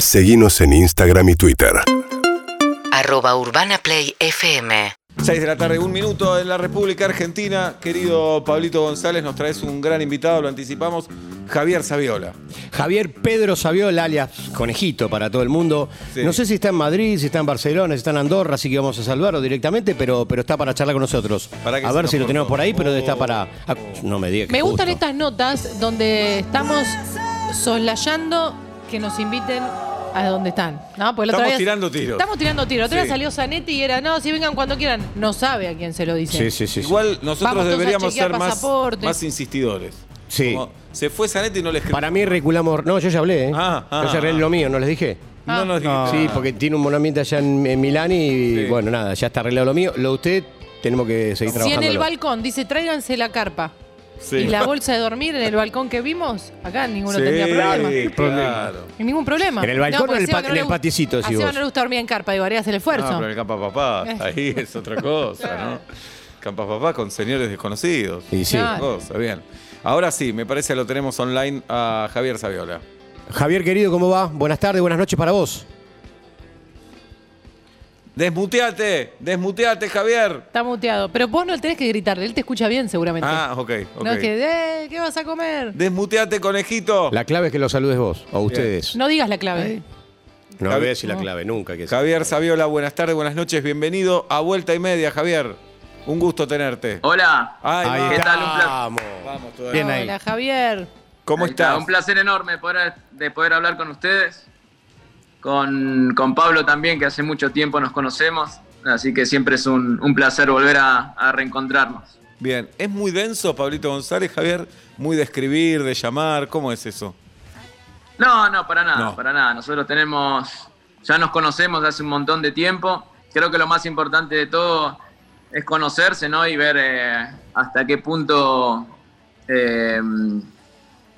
Seguimos en Instagram y Twitter. arroba urbanaplayfm 6 de la tarde, un minuto en la República Argentina. Querido Pablito González, nos traes un gran invitado, lo anticipamos, Javier Saviola. Javier Pedro Saviola, alias Conejito para todo el mundo. Sí. No sé si está en Madrid, si está en Barcelona, si está en Andorra, así que vamos a salvarlo directamente, pero, pero está para charlar con nosotros. Para que a ver si lo tenemos por ahí, pero está para. ah, no me diga que Me gustan estas notas donde estamos soslayando que nos inviten a donde están. ¿no? Porque la otra Estamos vez- tirando tiros. Estamos tirando tiros. Otra vez salió Zanetti y era, no, si vengan cuando quieran. No sabe a quién se lo dice. Sí, sí, sí. sí. Igual nosotros Vamos todos a deberíamos chequear ser más, pasaporte. más insistidores. Sí. Como, se fue Zanetti y no le escribió. Para mí reculamos. No, yo ya hablé, ¿eh? Ah, ah, yo ya arreglé ah. lo mío, ¿no les dije? No nos dijiste Sí, porque tiene un monumento allá en, en Milán y Sí. bueno, nada, ya está arreglado lo mío. Lo de usted tenemos que seguir Si en trabajando. el balcón dice tráiganse la carpa Sí. y la bolsa de dormir en el balcón que vimos, acá ninguno Sí, tendría problema. claro. Ningún problema. ¿En el balcón o en el pa- no en el paticito, Seba vos? no le gusta dormir en carpa, digo, harías el esfuerzo. No, pero el Campa Papá, ahí es otra cosa, ¿no? Campa Papá con señores desconocidos. Y sí. Otra Claro. cosa, bien. Ahora sí, me parece que lo tenemos online a Javier Saviola. Javier, querido, ¿cómo va? Buenas tardes, buenas noches para vos. Desmuteate, desmuteate, Javier. Está muteado. Pero vos no tenés que gritarle, él te escucha bien seguramente. Ah, ok, ok. No es que, eh, ¿qué vas a comer? Desmuteate, conejito. La clave es que lo saludes vos, o ustedes. No digas la clave. No Javi- voy a decir la clave, nunca. Que Javier Saviola, buenas tardes, buenas noches, bienvenido a Vuelta y Media, Javier. Un gusto tenerte. Hola. Ay, Ahí. ¿Qué tal? Un placer. estamos. Vamos todavía. Bien ahí. Hola, Javier. ¿Cómo Ahí está, estás? Un placer enorme poder, de poder hablar con ustedes. Con, con Pablo también, que hace mucho tiempo nos conocemos. Así que siempre es un, un placer volver a, a reencontrarnos. Bien, ¿es muy denso, Pablito González, Javier? Muy de escribir, de llamar, ¿cómo es eso? No, no, para nada, No. para nada. Nosotros tenemos, ya nos conocemos hace un montón de tiempo. Creo que lo más importante de todo es conocerse, ¿no? Y ver eh, hasta qué punto eh,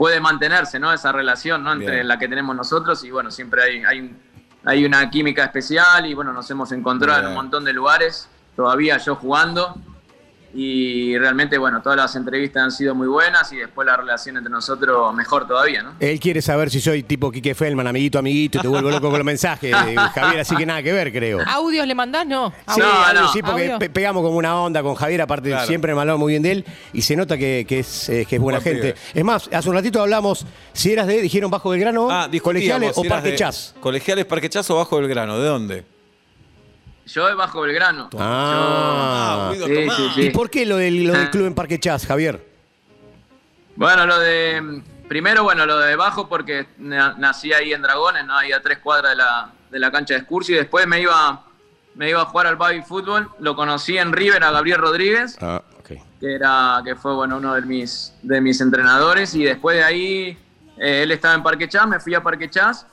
puede mantenerse, ¿no? Esa relación, ¿no? Entre Bien. la que tenemos nosotros y bueno, siempre hay, hay, hay una química especial y bueno, nos hemos encontrado en un montón de lugares, todavía yo jugando. Y realmente, bueno, todas las entrevistas han sido muy buenas y después la relación entre nosotros mejor todavía, ¿no? Él quiere saber si soy tipo Quique Feldman, amiguito, amiguito, y te vuelvo loco con los mensajes, eh, Javier, así que nada que ver, creo. ¿Audios le mandás? No. Sí, No, no. sí, porque pe- pegamos como una onda con Javier, aparte Claro. siempre me habló muy bien de él y se nota que, que es, eh, que es buena Buen gente. pibe. Es más, hace un ratito hablamos si eras de, dijeron Bajo Belgrano, Ah, colegiales o Parque de Chas. ¿Colegiales, Parque Chas o Bajo Belgrano? ¿De dónde? Yo de Bajo Belgrano. Ah. Guido Sí, Tomás. sí, sí. ¿Y por qué lo del, lo del club en Parque Chas, Javier? Bueno, lo de. Primero, bueno, lo de Bajo porque na- nací ahí en Dragones, ¿no? Ahí a tres cuadras de la, de la cancha de Excursio. Y después me iba, me iba a jugar al baby fútbol. Lo conocí en River a Gabriel Rodríguez, Ah, ok. que, era, que fue bueno, uno de mis, de mis entrenadores. Y después de ahí, eh, él estaba en Parque Chas, me fui a Parque Chas.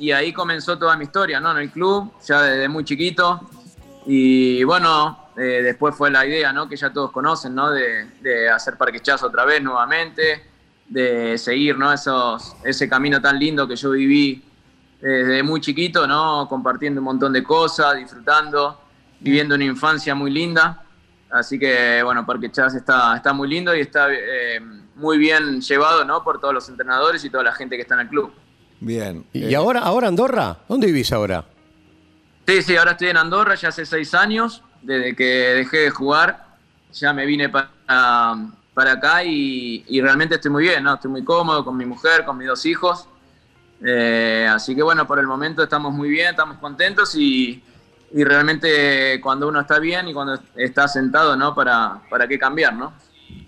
Y ahí comenzó toda mi historia, ¿no? En el club, ya desde muy chiquito. Y bueno, eh, después fue la idea, ¿no? Que ya todos conocen, ¿no? De, de hacer Parque Chas otra vez nuevamente, de seguir, ¿no? Esos, ese camino tan lindo que yo viví desde muy chiquito, ¿no? Compartiendo un montón de cosas, disfrutando, viviendo una infancia muy linda. Así que, bueno, Parque Chas está, está muy lindo y está eh, muy bien llevado, ¿no? Por todos los entrenadores y toda la gente que está en el club. Bien. ¿Y, Eh, y ahora, ahora Andorra? ¿Dónde vivís ahora? Sí, sí, ahora estoy en Andorra ya hace seis años, desde que dejé de jugar, ya me vine para, para acá y, y realmente estoy muy bien, ¿no? Estoy muy cómodo con mi mujer, con mis dos hijos. Eh, así que bueno, por el momento estamos muy bien, estamos contentos y, y realmente cuando uno está bien y cuando está sentado, ¿no? Para, para qué cambiar, ¿no?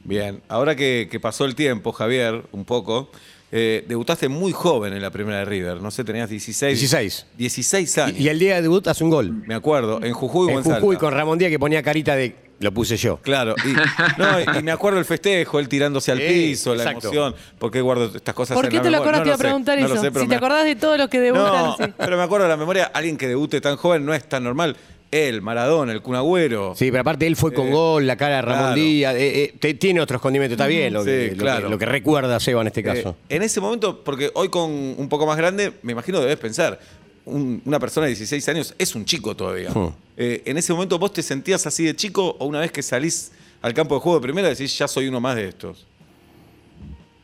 Bien, ahora que, que pasó el tiempo, Javier, un poco, eh, debutaste muy joven en la primera de River, no sé, tenías 16. 16. 16 años. Y, y el día de debut hace un gol. Me acuerdo, en Jujuy o En en Salta. Jujuy con Ramón Díaz que ponía carita de... Lo puse yo. Claro, y, no, y- me acuerdo el festejo, él tirándose al Sí, piso, la exacto. emoción. ¿Por qué guardo estas cosas ¿Por en qué la te lo memoria? acordás? No te iba a preguntar no eso. lo sé, si te acordás de todos los que debutan, No, sí. pero me acuerdo de la memoria, alguien que debute tan joven no es tan normal. Él, Maradona, el Cunagüero. Sí, pero aparte él fue con gol, la cara de Ramón claro. Díaz. eh, eh, te- tiene otros condimentos, está bien lo, Sí, que, lo claro. que- lo que recuerda Seba en este Eh, caso. en ese momento, porque hoy con un poco más grande, me imagino debes pensar, un- una persona de 16 años es un chico todavía. Hmm. Eh, en ese momento, ¿vos te sentías así de chico o una vez que salís al campo de juego de primera decís, ya soy uno más de estos?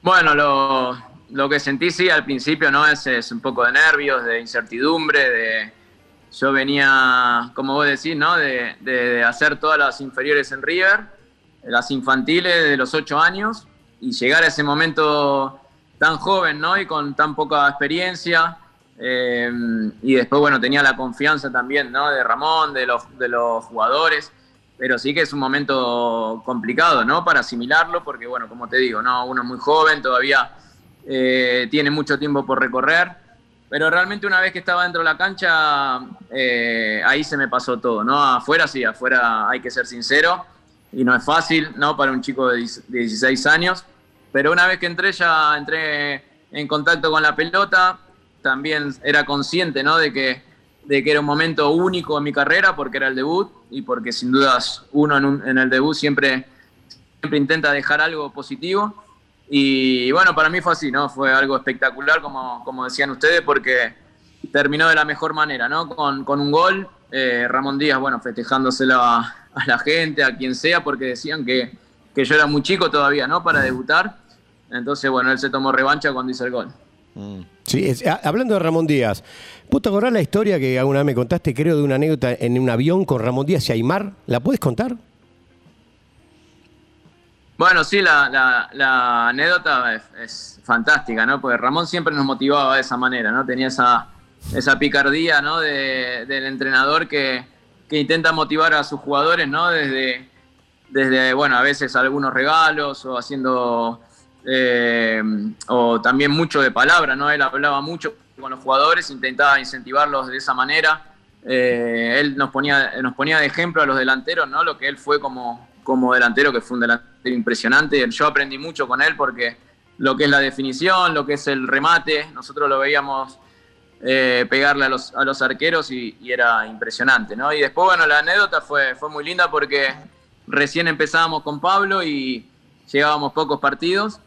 Bueno, lo, lo que sentí, sí, al principio, ¿no? Es, es un poco de nervios, de incertidumbre, de... Yo venía, como vos decís, ¿no? De, de- de hacer todas las inferiores en River, las infantiles de los ocho años, y llegar a ese momento tan joven, ¿no? Y con tan poca experiencia. eh, y después, bueno, tenía la confianza también, ¿no? De Ramón, de los, de los jugadores. Pero sí que es un momento complicado, ¿no? Para asimilarlo, porque, bueno, como te digo, ¿no? Uno es muy joven, todavía eh, tiene mucho tiempo por recorrer. Pero realmente una vez que estaba dentro de la cancha, eh, ahí se me pasó todo, ¿no? Afuera sí, afuera hay que ser sincero y no es fácil, ¿no? Para un chico de 16 años. Pero una vez que entré, ya entré en contacto con la pelota, también era consciente, ¿no? De que, de que era un momento único en mi carrera porque era el debut y porque sin dudas uno en, en el debut siempre, siempre intenta dejar algo positivo. Y bueno, para mí fue así, ¿no? Fue algo espectacular, como, como decían ustedes, porque terminó de la mejor manera, ¿no? Con, con un gol, eh, Ramón Díaz, bueno, festejándoselo a, a la gente, a quien sea, porque decían que, que yo era muy chico todavía, ¿no? Para debutar. Entonces, bueno, él se tomó revancha cuando hizo el gol. Sí, es- a- hablando de Ramón Díaz, ¿vos te acordás la historia que alguna vez me contaste, creo, de una anécdota en un avión con Ramón Díaz y Aymar? ¿La puedes contar? Bueno, sí, la, la- la anécdota es, fantástica, ¿no? Porque Ramón siempre nos motivaba de esa manera, ¿no? Tenía esa, esa picardía, ¿no? De- del entrenador que, que intenta motivar a sus jugadores, ¿no? Desde, desde, bueno, a veces algunos regalos o haciendo, eh, o también mucho de palabra, ¿no? Él hablaba mucho con los jugadores, intentaba incentivarlos de esa manera. Eh, él nos ponía, nos ponía de ejemplo a los delanteros, ¿no? Lo que él fue como, como delantero, que fue un delantero impresionante. Yo aprendí mucho con él porque lo que es la definición, lo que es el remate, nosotros lo veíamos eh, pegarle a los, a los arqueros y, era impresionante, ¿no? Y después, bueno, la anécdota fue, fue muy linda porque recién empezábamos con Pablo y llevábamos pocos partidos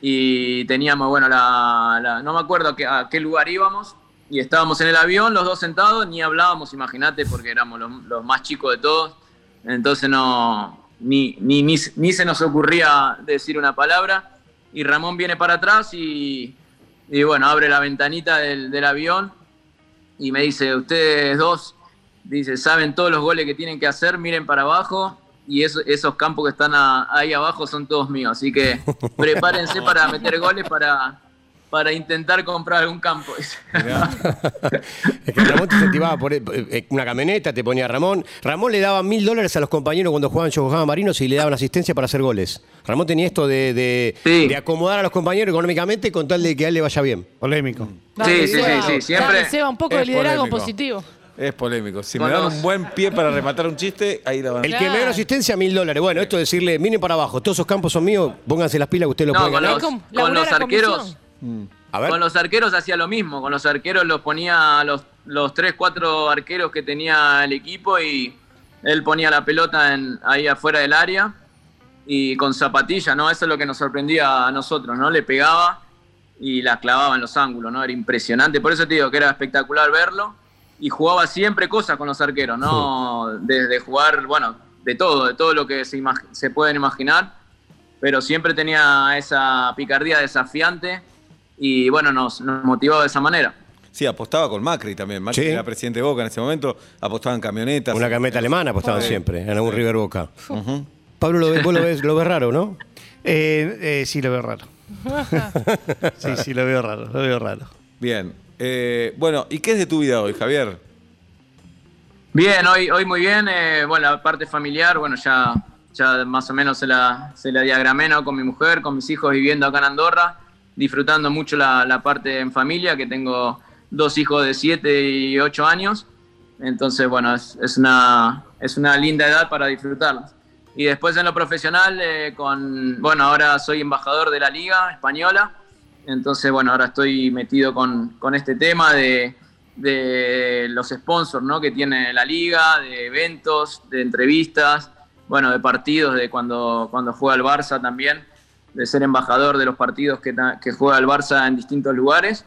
y teníamos, bueno, la, no me acuerdo a qué, lugar íbamos y estábamos en el avión, los dos sentados, ni hablábamos, imagínate, porque éramos los más chicos de todos, entonces no, ni, ni, ni, ni se nos ocurría decir una palabra. Y Ramón viene para atrás y, y bueno, abre la ventanita del, del avión y me dice, ustedes dos, dice, saben todos los goles que tienen que hacer, miren para abajo y eso- esos campos que están a- ahí abajo son todos míos, así que prepárense para meter goles para, para intentar comprar algún campo. Es que Ramón te incentivaba por eh, una camioneta, te ponía Ramón. Ramón le daba mil dólares a los compañeros cuando jugaban Yokohama Marinos y le daban asistencia para hacer goles. Ramón tenía esto de, de- Sí. de acomodar a los compañeros económicamente con tal de que a él le vaya bien. Polémico. Dale, Sí, sí, Seba. sí, sí, siempre- Dale, Seba, un poco de Es liderazgo polémico. positivo. Es polémico. Si Con me dan un buen pie para rematar un chiste, ahí la van. El que me da asistencia, mil dólares. Bueno, esto de decirle, miren para abajo, todos esos campos son míos, pónganse las pilas que ustedes lo No, pueden con ganar. los, con Laburar los arqueros... comisión. A ver. Con los arqueros hacía lo mismo, con los arqueros los ponía los, los 3, 4 arqueros que tenía el equipo y él ponía la pelota en, ahí afuera del área y con zapatilla, ¿no? Eso es lo que nos sorprendía a nosotros, ¿no? Le pegaba y la clavaba en los ángulos, ¿no? Era impresionante, por eso te digo que era espectacular verlo y jugaba siempre cosas con los arqueros, ¿no? Desde jugar, bueno, de todo, de todo lo que se pueden imaginar, pero siempre tenía esa picardía desafiante y bueno, nos, nos motivaba de esa manera. Sí, apostaba con Macri también. Macri Sí. era presidente de Boca en ese momento. Apostaba en camionetas. Una camioneta alemana apostaban siempre, en algún River Boca. Pablo, lo ves- vos lo ves, lo ves raro, ¿no? Eh, eh, sí, lo veo raro. sí, sí, lo veo raro, lo veo raro. Bien. Eh, bueno, ¿y qué es de tu vida hoy, Javier? Bien, hoy, hoy muy bien. eh, bueno, la parte familiar, bueno, ya, ya más o menos se la, se la diagramé ¿no? con mi mujer, con mis hijos viviendo acá en Andorra, disfrutando mucho la, parte en familia, que tengo dos hijos de 7 y 8 años. Entonces, bueno, es, es una, es una linda edad para disfrutarlas. Y después en lo profesional, eh, con, bueno, ahora soy embajador de la Liga Española. Entonces, bueno, ahora estoy metido con, con este tema de, de los sponsors ¿no? que tiene la liga, de eventos, de entrevistas, bueno, de partidos, de cuando, cuando juega el Barça también, de ser embajador de los partidos que, juega el Barça en distintos lugares.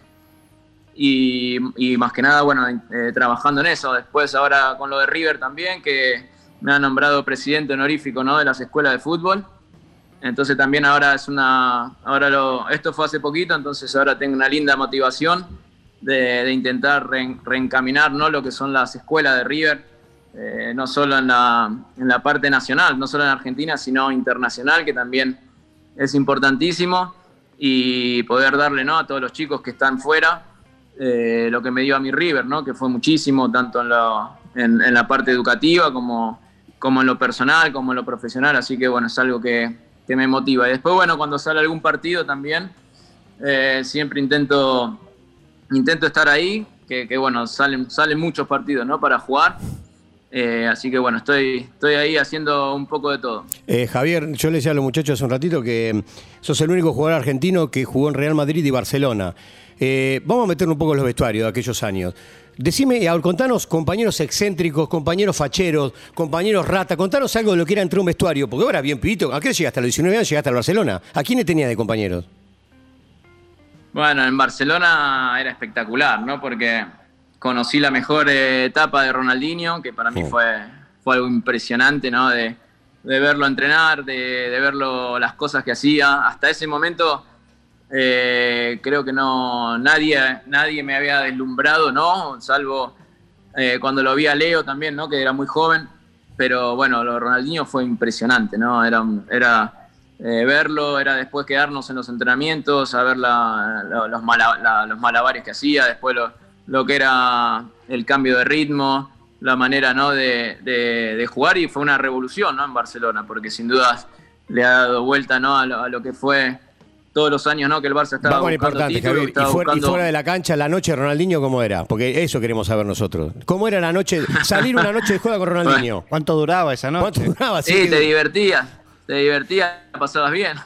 Y, más que nada, bueno, eh, trabajando en eso. Después ahora con lo de River también, que me ha nombrado presidente honorífico ¿no? de las escuelas de fútbol. Entonces también ahora es una, ahora esto fue hace poquito, entonces ahora tengo una linda motivación de, intentar re- reencaminar ¿no? lo que son las escuelas de River, eh, no solo en la, en la parte nacional, no solo en Argentina, sino internacional, que también es importantísimo, y poder darle ¿no? a todos los chicos que están fuera eh, lo que me dio a mi River, ¿no? que fue muchísimo, tanto en, en la parte educativa como, como en lo personal, como en lo profesional, así que bueno, es algo que, que me motiva. Y después, bueno, cuando sale algún partido también, eh, siempre intento, intento estar ahí, que, que, bueno, salen, salen muchos partidos ¿no? para jugar, Eh, así que bueno, estoy, estoy ahí haciendo un poco de todo. Eh, Javier, yo le decía a los muchachos hace un ratito que mm, sos el único jugador argentino que jugó en Real Madrid y Barcelona. Eh, vamos a meternos un poco en los vestuarios de aquellos años. Decime, contanos compañeros excéntricos, compañeros facheros, compañeros rata, contanos algo de lo que era entre un vestuario, porque ahora bien pibito, ¿a qué llegaste? A los 19 años llegaste al Barcelona. ¿A quiénes tenías de compañeros? Bueno, en Barcelona era espectacular, ¿no? Porque conocí la mejor eh, etapa de Ronaldinho, que para mí fue, fue algo impresionante, ¿no? De, de verlo entrenar, de, de verlo las cosas que hacía. Hasta ese momento eh, creo que no nadie, nadie me había deslumbrado, ¿no? Salvo eh, cuando lo vi a Leo también, ¿no? Que era muy joven. Pero bueno, lo de Ronaldinho fue impresionante, ¿no? Era, era eh, verlo, era después quedarnos en los entrenamientos, a ver la- la- los, mala- la- los malabares que hacía, después lo, lo que era el cambio de ritmo, la manera ¿no? de, de- de jugar y fue una revolución ¿no? en Barcelona, porque sin dudas le ha dado vuelta ¿no? a, lo, a lo que fue todos los años ¿no? que el Barça estaba Vamos buscando importante, Javier. Y estaba fuera, y buscando- fuera de la cancha, la noche de Ronaldinho, ¿cómo era? Porque eso queremos saber nosotros. ¿Cómo era la noche? Salir una noche de juega con Ronaldinho. ¿Cuánto duraba esa ¿Cuánto noche? duraba? Así Sí, que- te divertías, te divertías, pasabas bien.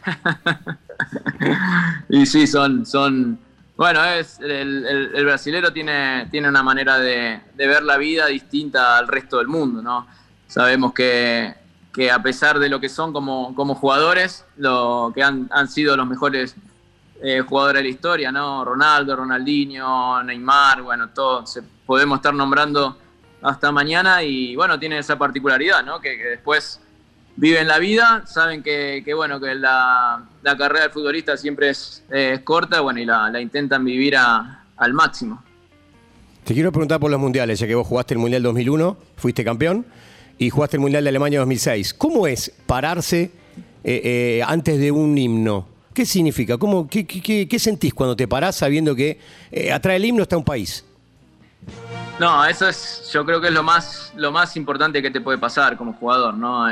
y sí, son, son, bueno, es el, el, el brasilero tiene, tiene una manera de, de ver la vida distinta al resto del mundo, ¿no? Sabemos que, que a pesar de lo que son como, como jugadores, lo que han, han sido los mejores eh, jugadores de la historia, ¿no? Ronaldo, Ronaldinho, Neymar, bueno, todos se- podemos estar nombrando hasta mañana y bueno, tienen esa particularidad, ¿no? Que después viven la vida, saben que, que, bueno, que la, la carrera del futbolista siempre es, es corta, bueno, y la, la intentan vivir a- al máximo. Te quiero preguntar por los mundiales, ya que vos jugaste el Mundial 2001, fuiste campeón, y jugaste el Mundial de Alemania 2006. ¿Cómo es pararse eh, eh, antes de un himno? ¿Qué significa? ¿Cómo, qué, qué- qué- qué sentís cuando te parás sabiendo que eh, atrás del himno está un país? No, eso es, yo creo que es lo más, lo más importante que te puede pasar como jugador, ¿no?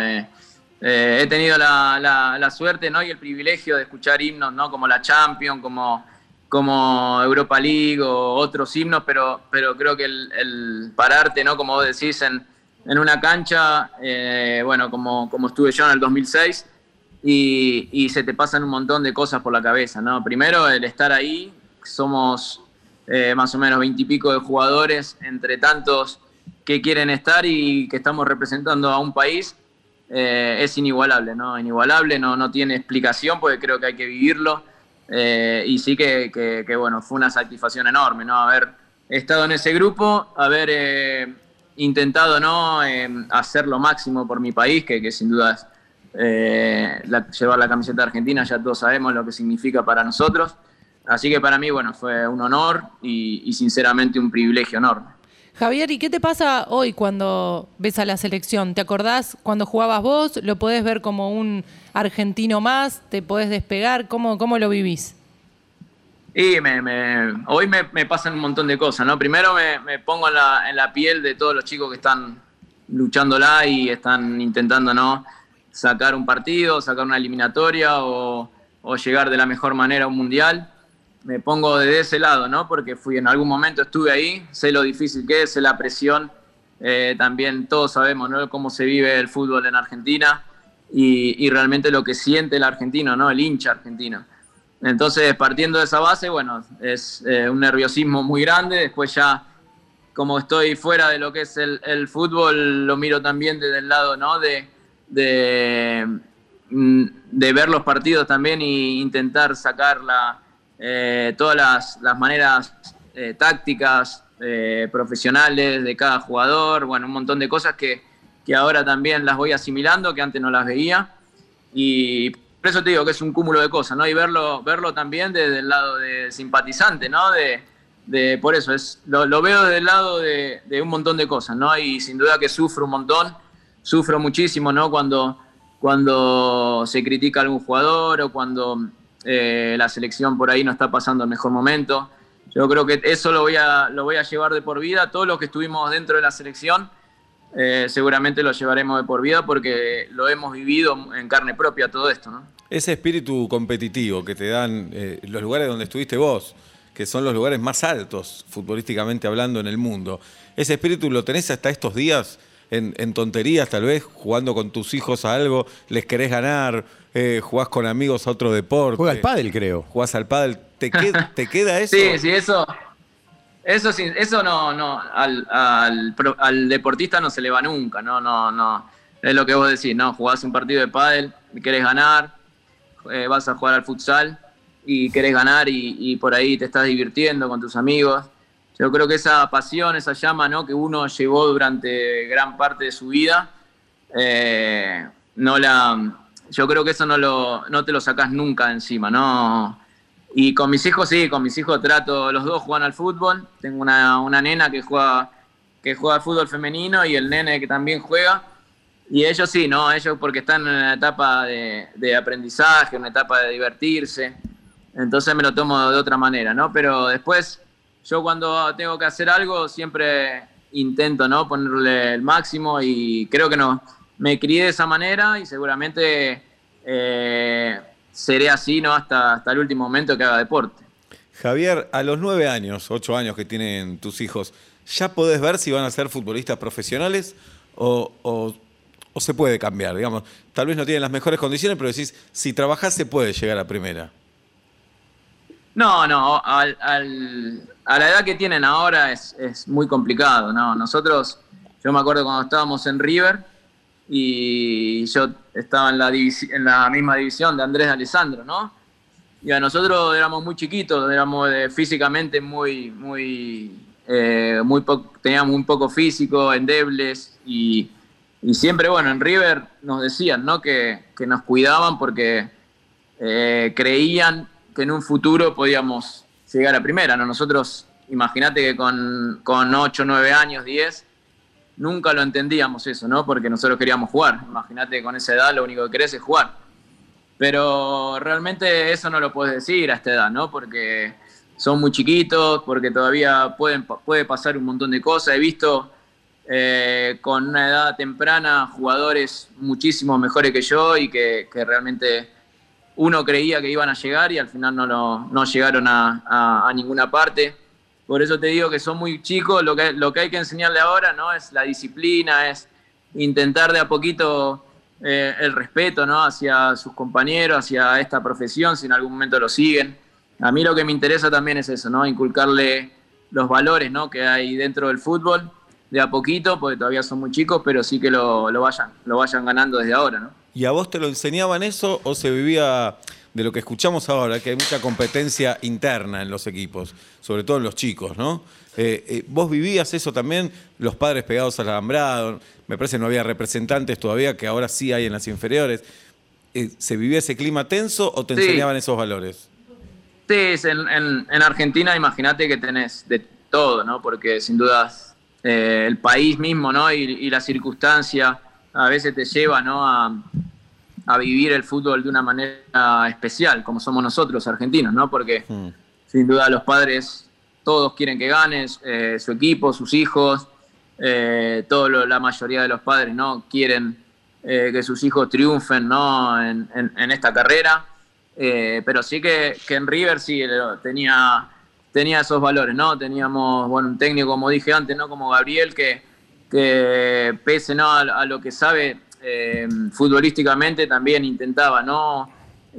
Eh, he tenido la, suerte, ¿no? Y el privilegio de escuchar himnos, ¿no? Como la Champions, como, Europa League o otros himnos, pero, pero creo que el, pararte, ¿no? Como vos decís, en, una cancha, eh, bueno, como, como estuve yo en el 2006, y, y se te pasan un montón de cosas por la cabeza, ¿no? Primero, el estar ahí, somos eh, más o menos veintipico de jugadores, entre tantos que quieren estar y que estamos representando a un país, eh, es inigualable, ¿no? Inigualable, no, no tiene explicación porque creo que hay que vivirlo. eh, y sí que, que- que, bueno, fue una satisfacción enorme, ¿no? Haber estado en ese grupo, haber eh, intentado, ¿no? Eh, hacer lo máximo por mi país, que, que sin duda es la- llevar la camiseta argentina, ya todos sabemos lo que significa para nosotros. Así que para mí, bueno, fue un honor y sinceramente un privilegio enorme. Javier, ¿y qué te pasa hoy cuando ves a la selección? ¿Te acordás cuando jugabas vos? ¿Lo podés ver como un argentino más? ¿Te podés despegar? ¿Cómo, cómo lo vivís? Y me, hoy me, me pasan un montón de cosas, ¿no? Primero me, pongo en la, piel de todos los chicos que están luchándola y están intentando, ¿no? Sacar un partido, sacar una eliminatoria o llegar de la mejor manera a un mundial. Me pongo de ese lado, ¿no? Porque fui en algún momento estuve ahí, sé lo difícil que es, sé la presión. Eh, también todos sabemos, ¿no? Cómo se vive el fútbol en Argentina y, realmente lo que siente el argentino, ¿no? El hincha argentino. Entonces, partiendo de esa base, bueno, es eh, un nerviosismo muy grande. Después ya, como estoy fuera de lo que es el, el fútbol, lo miro también desde el lado, ¿no? De, de, mm, de ver los partidos también e intentar sacar la, eh, todas las, las maneras eh, tácticas, eh, profesionales de cada jugador. Bueno, un montón de cosas que, que ahora también las voy asimilando, que antes no las veía. Y eso te digo que es un cúmulo de cosas, ¿no? Y verlo, verlo también desde el lado de simpatizante, ¿no? De, de por eso, es, lo, lo veo del lado de, de un montón de cosas, ¿no? Y sin duda que sufro un montón, sufro muchísimo, ¿no? Cuando, cuando se critica a algún jugador o cuando eh, la selección por ahí no está pasando el mejor momento. Yo creo que eso lo voy a, lo voy a llevar de por vida. Todos los que estuvimos dentro de la selección eh, seguramente lo llevaremos de por vida porque lo hemos vivido en carne propia todo esto, ¿no? Ese espíritu competitivo que te dan eh, los lugares donde estuviste vos, que son los lugares más altos, futbolísticamente hablando, en el mundo. ¿Ese espíritu lo tenés hasta estos días? En, en tonterías, tal vez, jugando con tus hijos a algo, les querés ganar, eh, jugás con amigos a otro deporte. Juega al pádel, creo. Jugás al pádel. ¿Te, queda, ¿Te queda eso? Sí, sí, eso. Eso sí, eso no, no, al, al, pro- al deportista no se le va nunca, no, no, no. Es lo que vos decís, no, jugás un partido de pádel, querés ganar, eh, vas a jugar al futsal y querés ganar y, y por ahí te estás divirtiendo con tus amigos. Yo creo que esa pasión, esa llama ¿no? que uno llevó durante gran parte de su vida, eh, no la, yo creo que eso no, lo, no te lo sacás nunca encima, ¿no? Y con mis hijos sí, con mis hijos trato, los dos juegan al fútbol, tengo una, una nena que juega, que juega al fútbol femenino y el nene que también juega. Y ellos sí, ¿no? Ellos porque están en una etapa de, de aprendizaje, una etapa de divertirse. Entonces me lo tomo de otra manera, ¿no? Pero después, yo cuando tengo que hacer algo, siempre intento, ¿no? Ponerle el máximo y creo que no. Me crié de esa manera y seguramente eh, seré así, ¿no? Hasta, hasta el último momento que haga deporte. Javier, a los nueve años, ocho años que tienen tus hijos, ¿ya podés ver si van a ser futbolistas profesionales o, o- se puede cambiar? Digamos, tal vez no tienen las mejores condiciones, pero decís, si trabajás se puede llegar a primera. No, no, al- a la edad que tienen ahora es, es muy complicado, ¿no? Nosotros, yo me acuerdo cuando estábamos en River y yo estaba en la, en la misma división de Andrés de Alessandro, ¿no? Y a nosotros éramos muy chiquitos, éramos eh, físicamente muy, muy, eh, muy teníamos muy poco físico, endebles y, y siempre, bueno, en River nos decían, ¿no? Que, que nos cuidaban porque eh, creían que en un futuro podíamos llegar a primera. ¿no? Nosotros, imagínate que con, con 8, 9 años, 10, nunca lo entendíamos eso, ¿no? Porque nosotros queríamos jugar. Imagínate que con esa edad lo único que querés es jugar. Pero realmente eso no lo puedes decir a esta edad, ¿no? Porque son muy chiquitos, porque todavía pueden, puede pasar un montón de cosas. He visto eh, con una edad temprana jugadores muchísimo mejores que yo y que, que realmente uno creía que iban a llegar y al final no, lo- no llegaron a, a- ninguna parte. Por eso te digo que son muy chicos, lo que, lo que hay que enseñarle ahora no es la disciplina, es intentar de a poquito eh, el respeto ¿no? hacia sus compañeros, hacia esta profesión, si en algún momento lo siguen. A mí lo que me interesa también es eso, ¿no? inculcarle los valores ¿no? que hay dentro del fútbol, de a poquito, porque todavía son muy chicos, pero sí que lo, lo vayan, lo vayan ganando desde ahora. ¿no? ¿Y a vos te lo enseñaban eso o se vivía de lo que escuchamos ahora, que hay mucha competencia interna en los equipos, sobre todo en los chicos, ¿no? Eh, eh, ¿Vos vivías eso también? Los padres pegados al alambrado, me parece que no había representantes todavía, que ahora sí hay en las inferiores. Eh, ¿Se vivía ese clima tenso o te Sí. enseñaban esos valores? Sí, es en, en- en Argentina imagínate que tenés de todo, ¿no? Porque sin dudas el país mismo, ¿no? Y, y la circunstancia a veces te lleva, ¿no? A, a vivir el fútbol de una manera especial, como somos nosotros, argentinos, ¿no? Porque Mm. sin duda los padres todos quieren que ganes, eh, su equipo, sus hijos, eh, todo lo- la mayoría de los padres, ¿no? Quieren eh, que sus hijos triunfen, ¿no? En, en- en esta carrera. Pero sí que, que en River sí tenía, tenía esos valores, ¿no? Teníamos, bueno, un técnico, como dije antes, ¿no? Como Gabriel, que, que pese, ¿no? A, a lo que sabe eh, futbolísticamente, también intentaba, ¿no?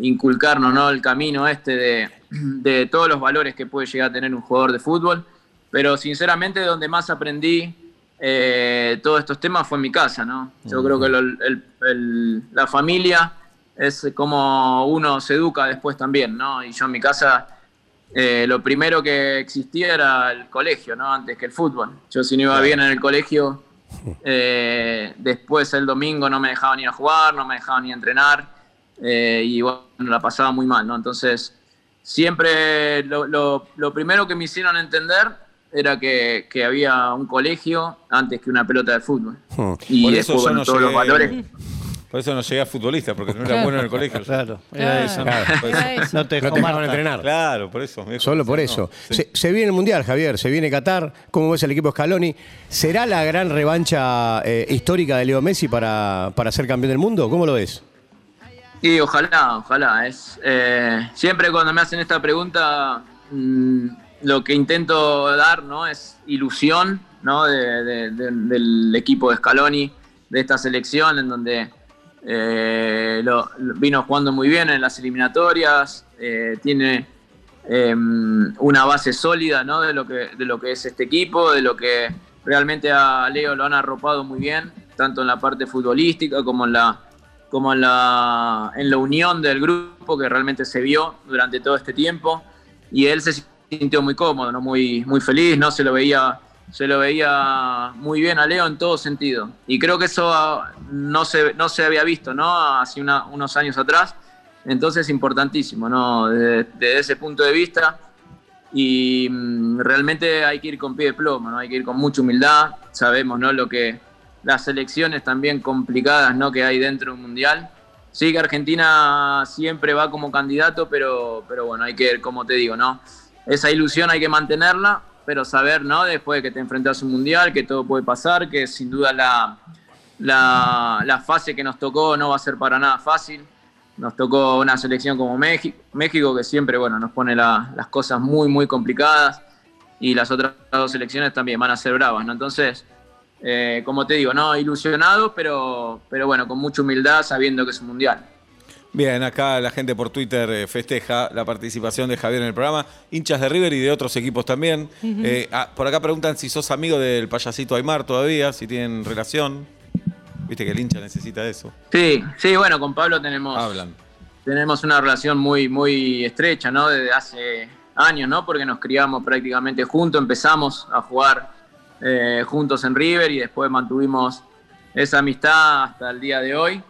Inculcarnos, ¿no? El camino este de, de todos los valores que puede llegar a tener un jugador de fútbol. Pero sinceramente, donde más aprendí eh, todos estos temas fue en mi casa, ¿no? Yo creo que lo- el- el- la familia es como uno se educa después también, ¿no? Y yo en mi casa eh, lo primero que existía era el colegio, ¿no? Antes que el fútbol. Yo si no iba bien en el colegio, eh, después el domingo no me dejaban ir a jugar, no me dejaban ir a entrenar. eh, y bueno, la pasaba muy mal, ¿no? Entonces, siempre lo, lo- lo primero que me hicieron entender era que, que había un colegio antes que una pelota de fútbol. Hmm. Y Por después, bueno, no todos los valores. Por eso no llegué a futbolista, porque no era Claro. bueno en el colegio. Claro, era Claro, eso. Claro, era eso. No te No te entrenar. Claro, por eso. Solo por No, eso. sí. Se, se viene el Mundial, Javier, se viene Qatar. ¿Cómo ves el equipo Scaloni? ¿Será la gran revancha eh, histórica de Leo Messi para, para ser campeón del mundo? ¿Cómo lo ves? Y ojalá, ojalá. Es, eh, siempre cuando me hacen esta pregunta, mm, lo que intento dar ¿no? es ilusión ¿no? de- de- de- del equipo de Scaloni, de esta selección, en donde eh, vino jugando muy bien en las eliminatorias, eh, tiene eh, una base sólida ¿no? de, lo que, de lo que es este equipo, de lo que realmente a Leo lo han arropado muy bien, tanto en la parte futbolística como en la, como en la, en la unión del grupo que realmente se vio durante todo este tiempo. Y él se sintió muy cómodo, ¿no? muy, muy feliz, ¿no? se, lo veía, se lo veía muy bien a Leo en todo sentido. Y creo que eso ah, no se, no se había visto ¿no? hace unos años atrás. Entonces importantísimo, ¿no? Desde, desde ese punto de vista. Y mm, realmente hay que ir con pie de plomo, ¿no? Hay que ir con mucha humildad. Sabemos, ¿no? Lo que las elecciones también complicadas, ¿no? Que hay dentro de un mundial. Sí que Argentina siempre va como candidato, pero, pero bueno, hay que, como te digo, ¿no? Esa ilusión hay que mantenerla, pero saber, ¿no? Después de que te enfrentas a un mundial, que todo puede pasar, que sin duda la, la, la fase que nos tocó no va a ser para nada fácil. Nos tocó una selección como México, México que siempre bueno, nos pone la- las cosas muy, muy complicadas y las otras dos selecciones también van a ser bravas. ¿no? Entonces, eh, como te digo, no ilusionados, pero, pero bueno, con mucha humildad, sabiendo que es un mundial. Bien, acá la gente por Twitter eh, festeja la participación de Javier en el programa. Hinchas de River y de otros equipos también. Eh, ah, por acá preguntan si sos amigo del payasito Aymar todavía, si tienen relación. Viste que el hincha necesita eso. Sí, sí, bueno, con Pablo tenemos, Hablan. tenemos una relación muy, muy estrecha, ¿no? Desde hace años, ¿no? Porque nos criamos prácticamente juntos, empezamos a jugar eh, juntos en River y después mantuvimos esa amistad hasta el día de hoy,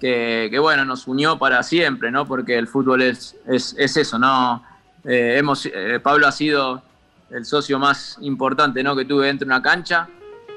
que, que, bueno, nos unió para siempre, ¿no? Porque el fútbol es, es, es eso, ¿no? Eh, hemos, eh, Pablo ha sido el socio más importante, ¿no? Que tuve dentro de una cancha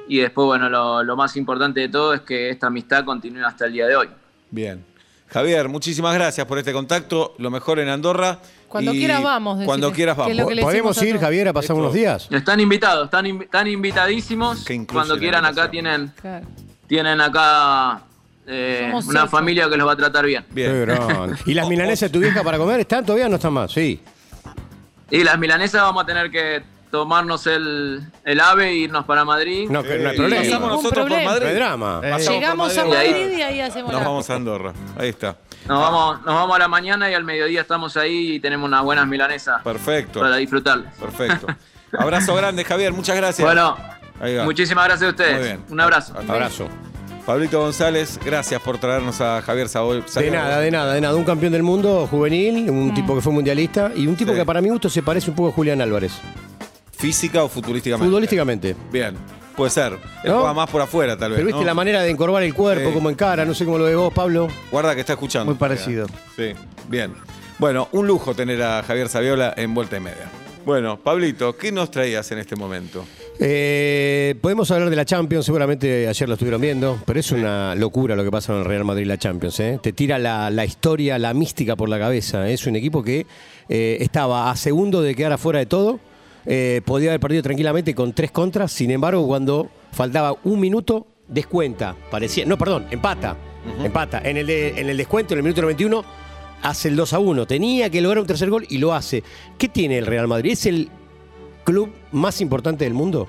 y después, bueno, lo, lo más importante de todo es que esta amistad continúe hasta el día de hoy. Bien. Javier, muchísimas gracias por este contacto. Lo mejor en Andorra. Cuando Y quieras vamos, decile, Cuando quieras vamos. que ¿Podemos ir. Javier, a pasar Esto- unos días? Están invitados, están, invi- están invitadísimos. Cuando quieran acá tienen, Claro. tienen acá eh, una familia que los va a tratar bien. Bien. ¿Y las milanesas de tu vieja para comer están todavía o no están más? Sí. Y las milanesas vamos a tener que tomarnos el, el ave e irnos para Madrid. No, que no hay problema. Pasamos nosotros problema. por Madrid. No hay drama. Eh, Pasamos por Llegamos a Madrid. y ahí hacemos Nos la... vamos a Andorra. Ahí está. Nos vamos, nos vamos a la mañana y al mediodía estamos ahí y tenemos unas buenas milanesas Perfecto. para disfrutarlas. Perfecto. Abrazo grande, Javier. Muchas gracias. Bueno, Ahí va. muchísimas gracias a ustedes. Muy bien. Un abrazo. Hasta- Abrazo. Pablito González, gracias por traernos a Javier Sabol. De nada, de nada, de nada. Un campeón del mundo juvenil, un tipo que fue mundialista y un tipo Sí. que para mi gusto se parece un poco a Julián Álvarez. ¿Física o futurísticamente? Futbolísticamente. Bien, puede ser. Él ¿No? juega más por afuera, tal vez. Pero viste ¿no? la manera de encorvar el cuerpo, Sí. como encara, no sé cómo lo ves vos, Pablo. Guarda que está escuchando. Muy parecido. Sí, bien. Bueno, un lujo tener a Javier Saviola en vuelta y media. Bueno, Pablito, ¿qué nos traías en este momento? Eh, podemos hablar de la Champions, seguramente ayer lo estuvieron viendo, pero es una locura lo que pasa en el Real Madrid la Champions. ¿eh? Te tira la, la historia, la mística por la cabeza. Es un equipo que eh, estaba a segundo de quedar afuera de todo, eh, podía haber perdido tranquilamente con tres contras, sin embargo, cuando faltaba un minuto, descuenta. Parecía, no, perdón, empata. Empata. En el, de- en el descuento, en el minuto 91, hace el 2 a 1. Tenía que lograr un tercer gol y lo hace. ¿Qué tiene el Real Madrid? ¿Es el club más importante del mundo?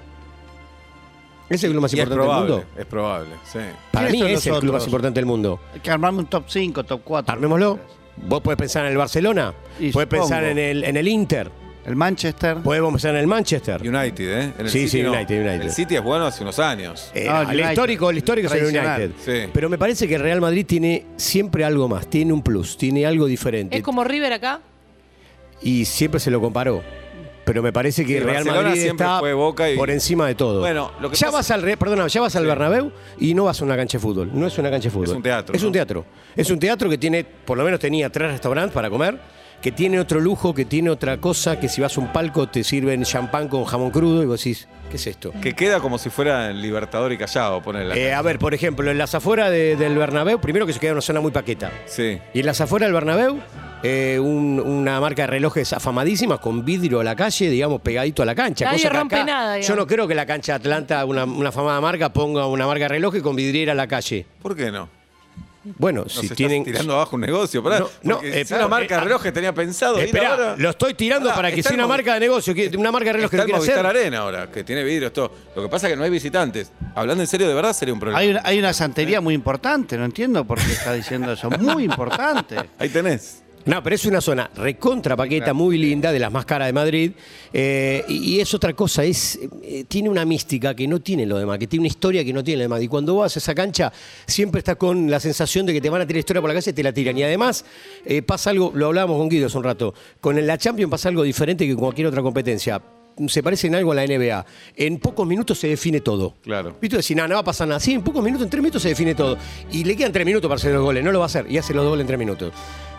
¿Es el club más Y importante del mundo? es probable, sí. Para mí ¿Quiénes es el club más importante del mundo. Hay que armarme un top 5, top 4. Armémoslo. Vos podés pensar en el Barcelona, Y podés supongo. pensar en el, en el Inter, El Manchester. podemos pensar en el Manchester. United, ¿eh? En el Sí, City sí, no. United, United. El City es bueno hace unos años. Eh, Ah, el histórico, el histórico es el. United. Sí. Pero me parece que el Real Madrid tiene siempre algo más, tiene un plus, tiene algo diferente. Es como River acá. Y siempre se lo comparó. pero me parece que Sí, Real Barcelona Madrid está fue Boca y- por encima de todo. Bueno, lo que ya pasa- vas al perdona, ya vas al Bernabéu y no vas a una cancha de fútbol. No es una cancha de fútbol. Es un teatro, Es un teatro. Es un teatro que tiene, por lo menos tenía tres restaurantes para comer, que tiene otro lujo, que tiene otra cosa, que si vas a un palco te sirven champán con jamón crudo y vos decís, ¿qué es esto? Que queda como si fuera el Libertador y Callao, ponerla. Eh, a ver, por ejemplo, en las afueras de- del Bernabéu, primero que se queda en una zona muy paqueta. sí. Y en las afueras del Bernabéu, eh, un- una marca de relojes afamadísima con vidrio a la calle, digamos, pegadito a la cancha. Nadie cosa que rompe acá- nada, Yo digamos. no creo que la cancha Atlanta, una, una afamada marca, ponga una marca de relojes con vidriera a la calle. ¿Por qué no? Bueno, Nos si estás tienen. tirando abajo un negocio, pará. No, eh, si una marca eh, de relojes tenía pensado ahora. lo estoy tirando Pará, para que si una marca de negocio, que- una marca de relojes que Está lo hacer. Arena ahora, que tiene vidrios, todo. Lo que pasa es que no hay visitantes. Hablando en serio, de verdad sería un problema. Hay una, hay una santería muy importante, no entiendo por qué está diciendo eso. Muy importante. Ahí tenés. No, pero es una zona recontra paqueta, muy linda, de las más caras de Madrid. eh, y, y es otra cosa, es eh, tiene una mística que no tiene lo demás, que tiene una historia que no tiene lo demás. Y cuando vas a esa cancha, siempre estás con la sensación de que te van a tirar historia por la calle y te la tiran. Y además eh, pasa algo, lo hablábamos con Guido hace un rato, con la Champions pasa algo diferente que con cualquier otra competencia. Se parece en algo a la NBA. En pocos minutos se define todo. Claro. ¿Viste? Decir, no, no va a pasar nada. Sí, en pocos minutos, en tres minutos se define todo. Y le quedan tres minutos para hacer los goles. No lo va a hacer. Y hace los goles en tres minutos.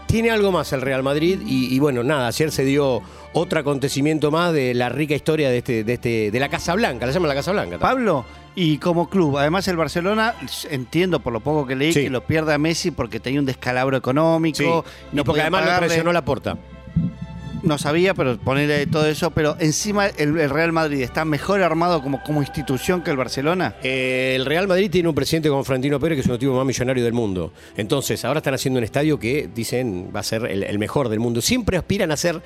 Tiene algo más el Real Madrid. Y, y bueno, nada, ayer se dio otro acontecimiento más de la rica historia de, este, de, este, de la Casa Blanca. La llaman la Casa Blanca. Pablo, y como club, además el Barcelona, entiendo por lo poco que leí, Sí. que lo pierde a Messi porque tenía un descalabro económico. Sí. No y porque además lo pagarle. presionó la porta. No sabía, pero ponerle todo eso. Pero encima el, Real Madrid está mejor armado como, como institución que el Barcelona. Eh, el Real Madrid tiene un presidente como Florentino Pérez, que es uno de más millonarios del mundo. Entonces, ahora están haciendo un estadio que dicen va a ser el mejor del mundo. Siempre aspiran a ser.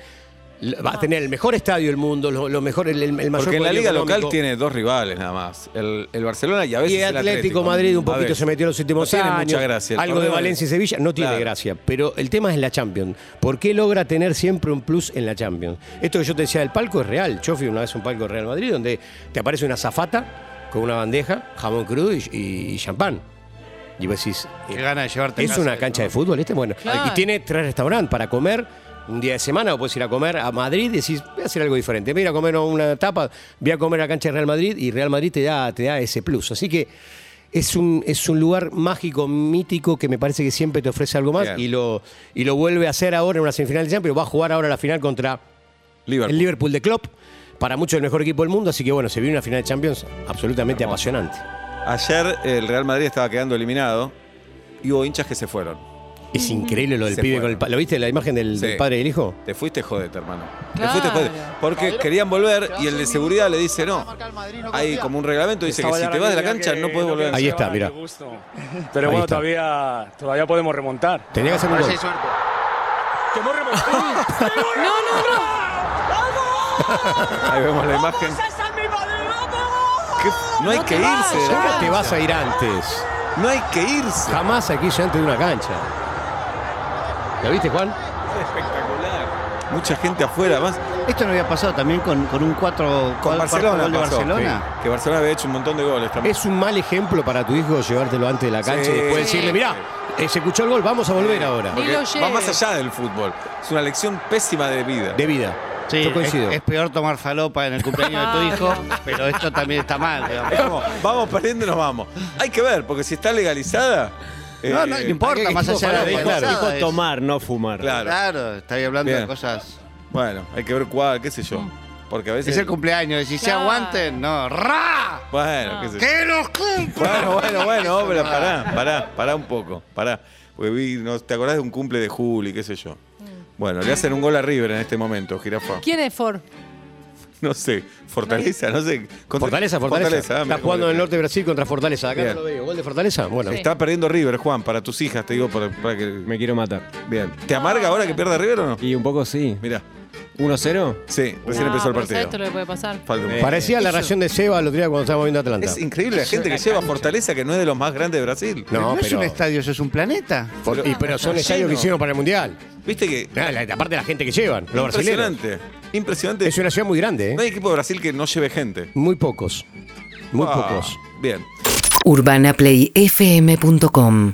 Va a tener el mejor estadio del mundo, lo, lo mejor, el, el mayor Porque en la liga local tiene dos rivales nada más. El, el Barcelona y a veces Y el Atlético Madrid un poquito se metió en los últimos No tiene años. mucha gracia. Algo de Valencia y Sevilla no tiene Claro. gracia. Pero el tema es la Champions. ¿Por qué logra tener siempre un plus en la Champions? Esto que yo te decía del palco es real. Yo fui una vez a un palco de Real Madrid donde te aparece una zafata con una bandeja, jamón crudo y, y- y champán. Y vos decís, Qué eh, gana de llevarte a ¿es casa una cancha ¿no? de fútbol este? Bueno, Claro. y tiene tres restaurantes para comer. Un día de semana o puedes ir a comer a Madrid y decís, voy a hacer algo diferente. Voy a ir a comer una tapa, voy a comer a la cancha de Real Madrid y Real Madrid te da, te da ese plus. Así que es un, es un lugar mágico, mítico, que me parece que siempre te ofrece algo más Bien. y lo, y lo vuelve a hacer ahora en una semifinal de Champions. Va a jugar ahora la final contra Liverpool. el Liverpool de Klopp. Para muchos el mejor equipo del mundo, así que bueno, se viene una final de Champions absolutamente apasionante. Ayer el Real Madrid estaba quedando eliminado y hubo hinchas que se fueron. Es increíble lo del Se pibe fueron. con el pa- ¿Lo viste la imagen del, Sí. del padre y el hijo? Te fuiste jodete, hermano. Claro. Te fuiste jodete. Porque querían volver y el de seguridad le dice no. Hay como un reglamento dice que si te vas de la cancha no puedes volver. Ahí está, mira. Pero Ahí bueno, está. todavía, todavía podemos remontar. Tenía que hacer un gol. No, no, no. Ahí vemos la imagen. ¿Qué? No hay que irse. de la ¿Cómo cancha. te vas a ir antes? No hay que irse. Jamás aquí yo antes de una cancha. ¿Lo viste, Juan? Espectacular. Mucha gente afuera. Más Esto no había pasado también con, con un 4 con Barcelona. gol de pasó, Barcelona. sí. Que Barcelona había hecho un montón de goles también. Es un mal ejemplo para tu hijo llevártelo antes de la cancha Sí. y después Sí. decirle, mirá, eh, se escuchó el gol, vamos a volver ahora. Va más allá del fútbol. Es una lección pésima de vida. De vida. Sí, Yo es, coincido. es peor tomar falopa en el cumpleaños de tu hijo, pero esto también está mal. digamos. Como, vamos perdiendo y nos vamos. Hay que ver, porque si está legalizada. No, no, eh, no importa, ¿qué más allá de Claro, Dijo tomar, no fumar. Claro. Claro, estoy hablando Bien. de cosas. Bueno, hay que ver cuál, qué sé yo. Porque a veces. Es el cumpleaños, si se aguanten, no. ¡Ra! Bueno, qué sé yo. ¡Que los cumplan! Bueno, bueno, bueno, pero pará, pará, pará un poco, pará. Porque vi, no, ¿te acordás de un cumple de Juli, qué sé yo? Bueno, le hacen un gol a River en este momento, Jirafa. ¿Quién es Ford? No sé, Fortaleza, no sé. Contra- Fortaleza, Fortaleza. ah, Está jugando en el norte de Brasil contra Fortaleza. Acá Bien. no lo veo. ¿Gol de Fortaleza? Bueno. Está perdiendo River, Juan, para tus hijas, te digo, para, para que. Me quiero matar. Bien. ¿Te amarga ahora que pierda River o no? Y un poco sí. Mira, 1-0. sí, recién No, empezó el pero ¿sabes partido. Esto lo que puede pasar. Falta un- parecía la reacción de Seba el otro día cuando estábamos viendo Atlanta. Es increíble la gente que lleva Fortaleza, que no es de los más grandes de Brasil. No, No, es pero, un estadio, eso es un planeta. por- y- pero son estadios que hicieron para el Mundial. Viste que. Ah, la- Aparte de la gente que llevan, los brasileños. Impresionante. Impresionante. Es una ciudad muy grande, No ¿eh? hay equipo de Brasil que no lleve gente. Muy pocos. Muy Ah, pocos. Bien. UrbanaPlayFM.com